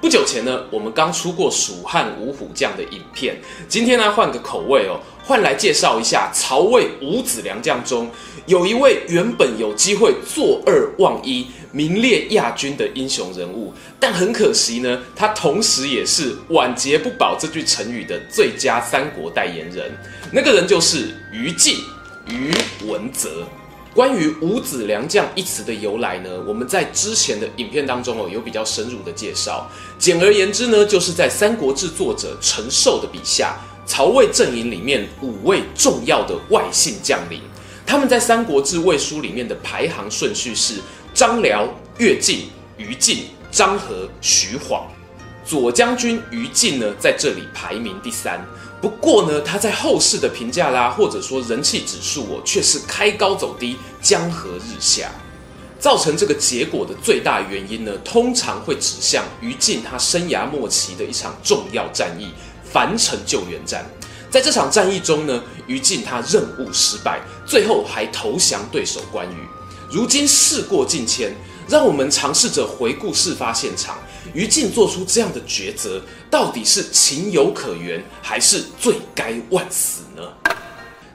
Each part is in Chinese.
不久前呢，我们刚出过蜀汉五虎将的影片，今天呢换个口味哦，换来介绍一下曹魏五子良将中有一位原本有机会坐二望一、名列亚军的英雄人物，但很可惜呢，他同时也是“晚节不保”这句成语的最佳三国代言人，那个人就是于禁，于文泽。关于五子良将一词的由来呢，我们在之前的影片当中哦有比较深入的介绍。简而言之呢，就是在《三国志》作者陈寿的笔下，曹魏阵营里面五位重要的外姓将领，他们在《三国志》魏书里面的排行顺序是张辽、乐进、于禁、张合、徐晃。左将军于禁呢，在这里排名第三。不过呢，他在后世的评价啦，或者说人气指数哦，却是开高走低，江河日下。造成这个结果的最大原因呢，通常会指向于禁他生涯末期的一场重要战役——樊城救援战。在这场战役中呢，于禁他任务失败，最后还投降对手关羽。如今事过境迁，让我们尝试着回顾事发现场。于禁做出这样的抉择，到底是情有可原，还是罪该万死呢？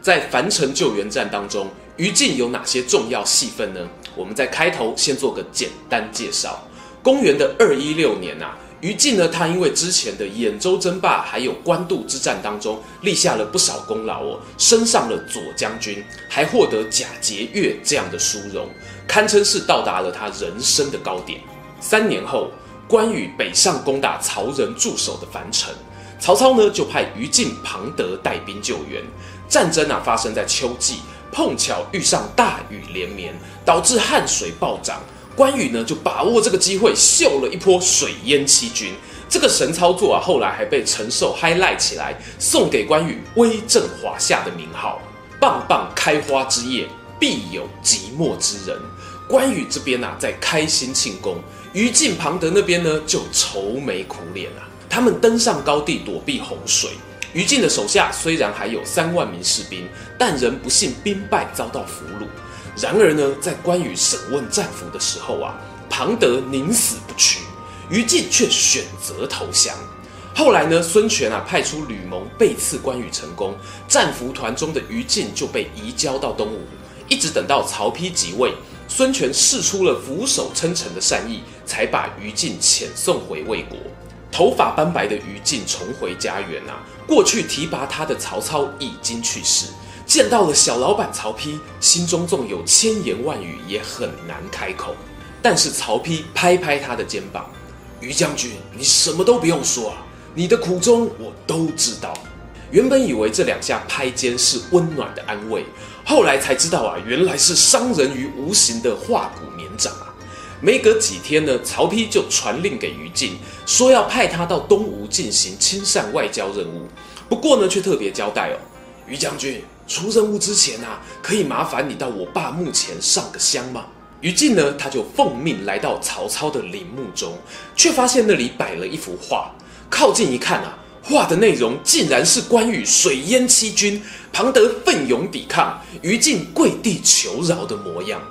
在樊城救援战当中，于禁有哪些重要戏份呢？我们在开头先做个简单介绍。公元的二一六年啊，于禁呢，他因为之前的兖州争霸还有官渡之战当中立下了不少功劳哦，升上了左将军，还获得假节钺这样的殊荣，堪称是到达了他人生的高点。三年后。关羽北上攻打曹仁驻守的樊城，曹操呢就派于禁、庞德带兵救援。战争啊发生在秋季，碰巧遇上大雨连绵，导致汉水暴涨。关羽呢就把握这个机会，秀了一波水淹七军。这个神操作啊，后来还被陈寿 high 赖起来，送给关羽“威震华夏”的名号。棒棒开花之夜，必有寂寞之人。关羽这边啊，在开心庆功。于禁、庞德那边呢，就愁眉苦脸啊。他们登上高地躲避洪水。于禁的手下虽然还有三万名士兵，但仍不幸兵败，遭到俘虏。然而呢，在关羽审问战俘的时候啊，庞德宁死不屈，于禁却选择投降。后来呢，孙权啊派出吕蒙背刺关羽成功，战俘团中的于禁就被移交到东吴，一直等到曹丕即位。孙权试出了俯首称臣的善意，才把于禁遣送回魏国。头发斑白的于禁重回家园啊，过去提拔他的曹操已经去世，见到了小老板曹丕，心中纵有千言万语也很难开口。但是曹丕拍拍他的肩膀：“于将军，你什么都不用说啊，你的苦衷我都知道。”原本以为这两下拍肩是温暖的安慰。后来才知道啊，原来是伤人于无形的化骨绵掌啊！没隔几天呢，曹丕就传令给于禁，说要派他到东吴进行亲善外交任务。不过呢，却特别交代哦，于将军出任务之前啊，可以麻烦你到我爸墓前上个香吗？于禁呢，他就奉命来到曹操的陵墓中，却发现那里摆了一幅画，靠近一看啊。画的内容竟然是关羽水淹七军，庞德奋勇抵抗，于禁跪地求饶的模样。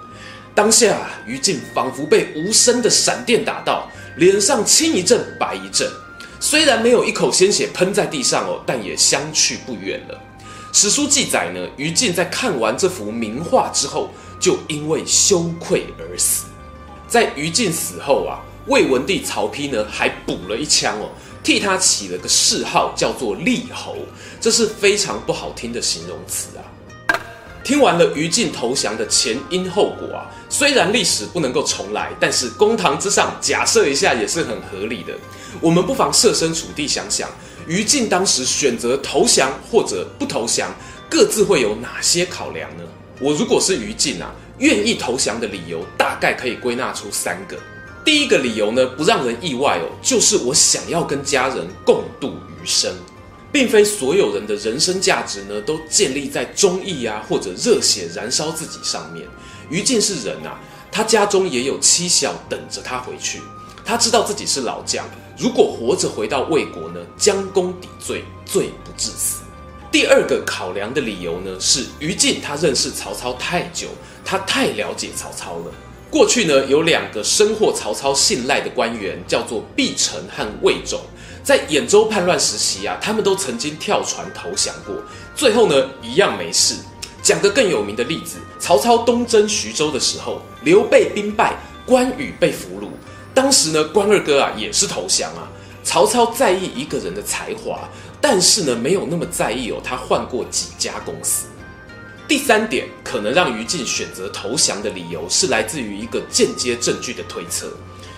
当下，于禁仿佛被无声的闪电打到，脸上青一阵白一阵。虽然没有一口鲜血喷在地上哦，但也相去不远了。史书记载呢，于禁在看完这幅名画之后，就因为羞愧而死。在于禁死后啊，魏文帝曹丕呢，还补了一枪哦。替他起了个谥号，叫做厉侯，这是非常不好听的形容词啊。听完了于禁投降的前因后果啊，虽然历史不能够重来，但是公堂之上假设一下也是很合理的。我们不妨设身处地想想，于禁当时选择投降或者不投降，各自会有哪些考量呢？我如果是于禁啊，愿意投降的理由大概可以归纳出三个。第一个理由呢，不让人意外哦，就是我想要跟家人共度余生。并非所有人的人生价值呢都建立在忠义啊或者热血燃烧自己上面。于禁是人啊，他家中也有妻小等着他回去。他知道自己是老将，如果活着回到魏国呢，将功抵罪，罪不至死。第二个考量的理由呢，是于禁他认识曹操太久，他太了解曹操了。过去呢，有两个深获曹操信赖的官员，叫做毕城和魏种，在兖州叛乱时期啊，他们都曾经跳船投降过，最后呢，一样没事。讲个更有名的例子，曹操东征徐州的时候，刘备兵败，关羽被俘虏。当时呢，关二哥啊也是投降啊。曹操在意一个人的才华，但是呢，没有那么在意哦，他换过几家公司。第三点，可能让于禁选择投降的理由是来自于一个间接证据的推测。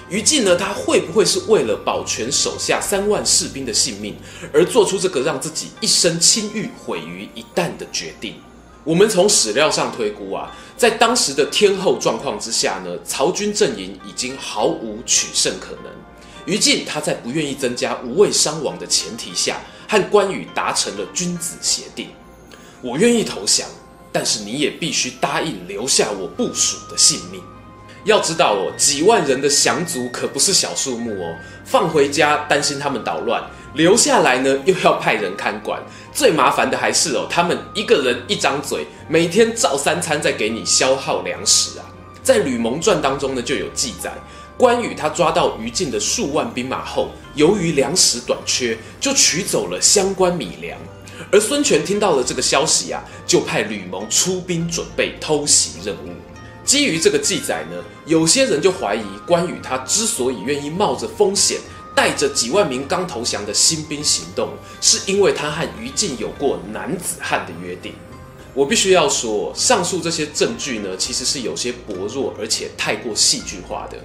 于禁呢，他会不会是为了保全手下三万士兵的性命，而做出这个让自己一生清誉毁于一旦的决定？我们从史料上推估啊，在当时的天后状况之下呢，曹军阵营已经毫无取胜可能。于禁他在不愿意增加无谓伤亡的前提下，和关羽达成了君子协定：我愿意投降，但是你也必须答应留下我部署的性命。要知道哦，几万人的降卒可不是小数目哦，放回家担心他们捣乱，留下来呢又要派人看管。最麻烦的还是哦，他们一个人一张嘴，每天照三餐在给你消耗粮食啊。在《吕蒙传》当中呢就有记载。关羽他抓到于禁的数万兵马后，由于粮食短缺，就取走了相关米粮。而孙权听到了这个消息啊，就派吕蒙出兵准备偷袭任务。基于这个记载呢，有些人就怀疑关羽他之所以愿意冒着风险，带着几万名刚投降的新兵行动，是因为他和于禁有过男子汉的约定。我必须要说，上述这些证据呢，其实是有些薄弱，而且太过戏剧化的。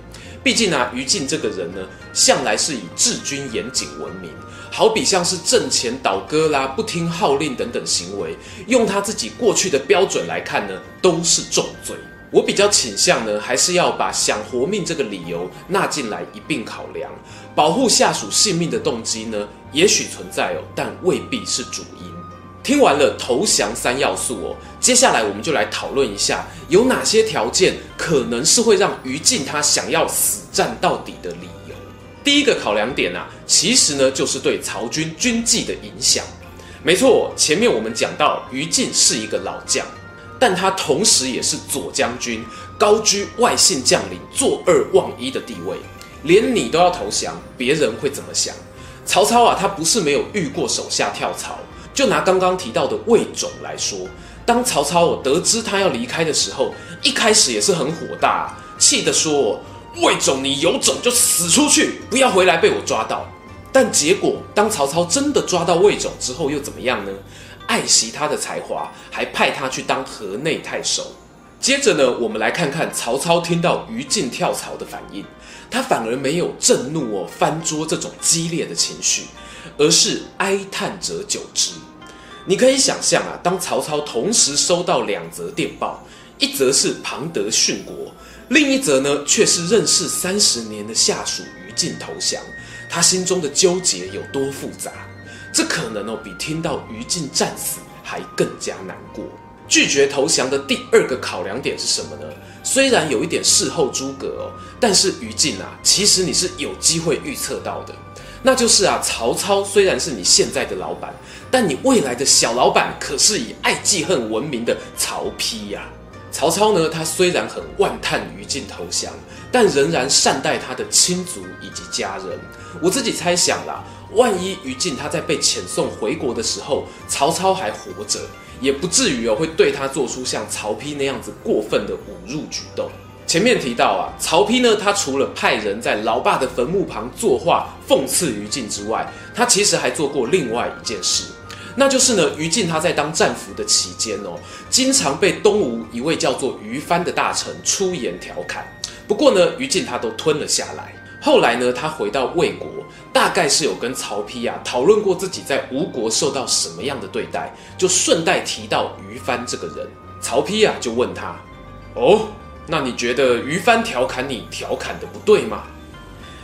毕竟啊，于禁这个人呢，向来是以治军严谨闻名。好比像是阵前倒戈啦、不听号令等等行为，用他自己过去的标准来看呢，都是重罪。我比较倾向呢，还是要把想活命这个理由纳进来一并考量。保护下属性命的动机呢，也许存在哦，但未必是主因。听完了投降三要素哦，接下来我们就来讨论一下有哪些条件可能是会让于禁他想要死战到底的理由。第一个考量点啊，其实呢就是对曹军军纪的影响。没错，前面我们讲到于禁是一个老将，但他同时也是左将军，高居外姓将领坐二望一的地位。连你都要投降，别人会怎么想？曹操啊，他不是没有遇过手下跳槽。就拿刚刚提到的魏种来说，当曹操得知他要离开的时候，一开始也是很火大，气得说：“魏总，你有种就死出去，不要回来被我抓到。”但结果，当曹操真的抓到魏总之后，又怎么样呢？爱惜他的才华，还派他去当河内太守。接着呢，我们来看看曹操听到于禁跳槽的反应，他反而没有震怒哦、翻桌这种激烈的情绪，而是哀叹者久之。你可以想象啊，当曹操同时收到两则电报，一则是庞德殉国，另一则呢却是认识三十年的下属于禁投降，他心中的纠结有多复杂？这可能哦比听到于禁战死还更加难过。拒绝投降的第二个考量点是什么呢？虽然有一点事后诸葛哦，但是于禁啊，其实你是有机会预测到的。那就是啊，曹操虽然是你现在的老板，但你未来的小老板可是以爱记恨闻名的曹丕呀。曹操呢，他虽然很万叹于禁投降，但仍然善待他的亲族以及家人。我自己猜想啦，万一于禁他在被遣送回国的时候，曹操还活着，也不至于哦会对他做出像曹丕那样子过分的侮辱举动。前面提到啊，曹丕呢，他除了派人在老爸的坟墓旁作画讽刺于禁之外，他其实还做过另外一件事，那就是呢，于禁他在当战俘的期间哦，经常被东吴一位叫做于翻的大臣出言调侃。不过呢，于禁他都吞了下来。后来呢，他回到魏国，大概是有跟曹丕啊讨论过自己在吴国受到什么样的对待，就顺带提到于翻这个人。曹丕啊就问他，哦。那你觉得于翻调侃你调侃的不对吗？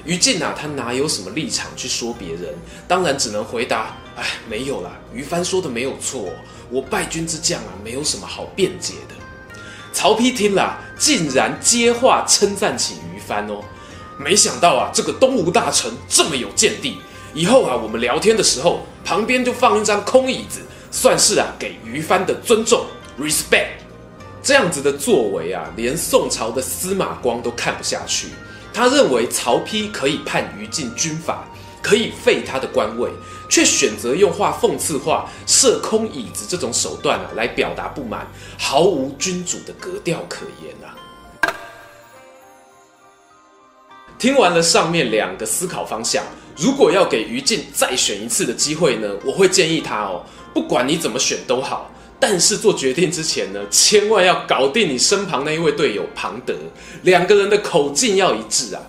于禁啊，他哪有什么立场去说别人？当然只能回答：哎，没有啦，于翻说的没有错，我败军之将啊，没有什么好辩解的。曹丕听了，竟然接话称赞起于翻哦。没想到啊，这个东吴大臣这么有见地。以后啊，我们聊天的时候，旁边就放一张空椅子，算是啊给于翻的尊重，respect。这样子的作为啊，连宋朝的司马光都看不下去。他认为曹丕可以判于禁军法，可以废他的官位，却选择用画讽刺画、设空椅子这种手段啊，来表达不满，毫无君主的格调可言啊。听完了上面两个思考方向，如果要给于禁再选一次的机会呢，我会建议他哦，不管你怎么选都好，但是做决定之前呢，千万要搞定你身旁那一位队友庞德，两个人的口径要一致啊。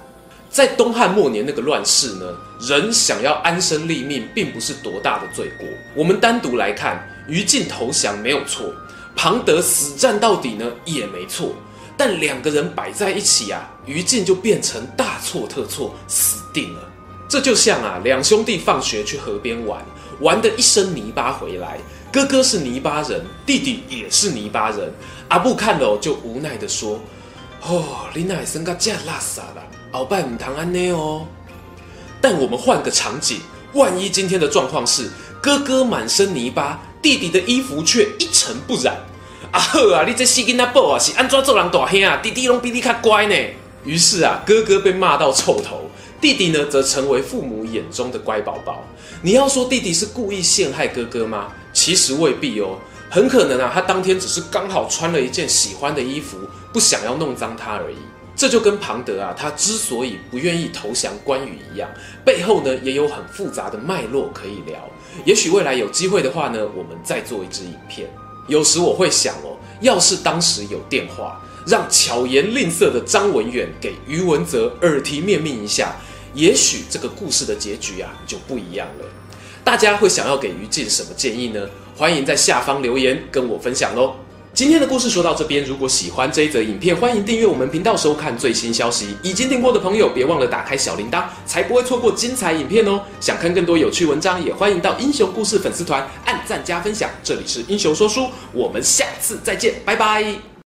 在东汉末年那个乱世呢，人想要安身立命，并不是多大的罪过。我们单独来看，于禁投降没有错，庞德死战到底呢，也没错。但两个人摆在一起啊，于禁就变成大错特错，死定了。这就像啊，两兄弟放学去河边玩，玩得一身泥巴回来，哥哥是泥巴人，弟弟也是泥巴人。阿布看了就无奈地说：“哦，你奶生个这拉撒了，鳌拜唔堂安内哦。”但我们换个场景，万一今天的状况是哥哥满身泥巴，弟弟的衣服却一尘不染。啊呵啊！你这死囡仔宝啊，是安怎做人大兄啊？弟弟拢比你较乖呢。于是啊，哥哥被骂到臭头，弟弟呢则成为父母眼中的乖宝宝。你要说弟弟是故意陷害哥哥吗？其实未必哦，很可能啊，他当天只是刚好穿了一件喜欢的衣服，不想要弄脏它而已。这就跟庞德啊，他之所以不愿意投降关羽一样，背后呢也有很复杂的脉络可以聊。也许未来有机会的话呢，我们再做一支影片。有时我会想哦，要是当时有电话，让巧言令色的张文远给于文泽耳提面命一下，也许这个故事的结局啊就不一样了。大家会想要给于禁什么建议呢？欢迎在下方留言跟我分享喽。今天的故事说到这边，如果喜欢这一则影片，欢迎订阅我们频道收看最新消息。已经订过的朋友，别忘了打开小铃铛，才不会错过精彩影片哦。想看更多有趣文章，也欢迎到英雄故事粉丝团按赞加分享。这里是英雄说书，我们下次再见，拜拜。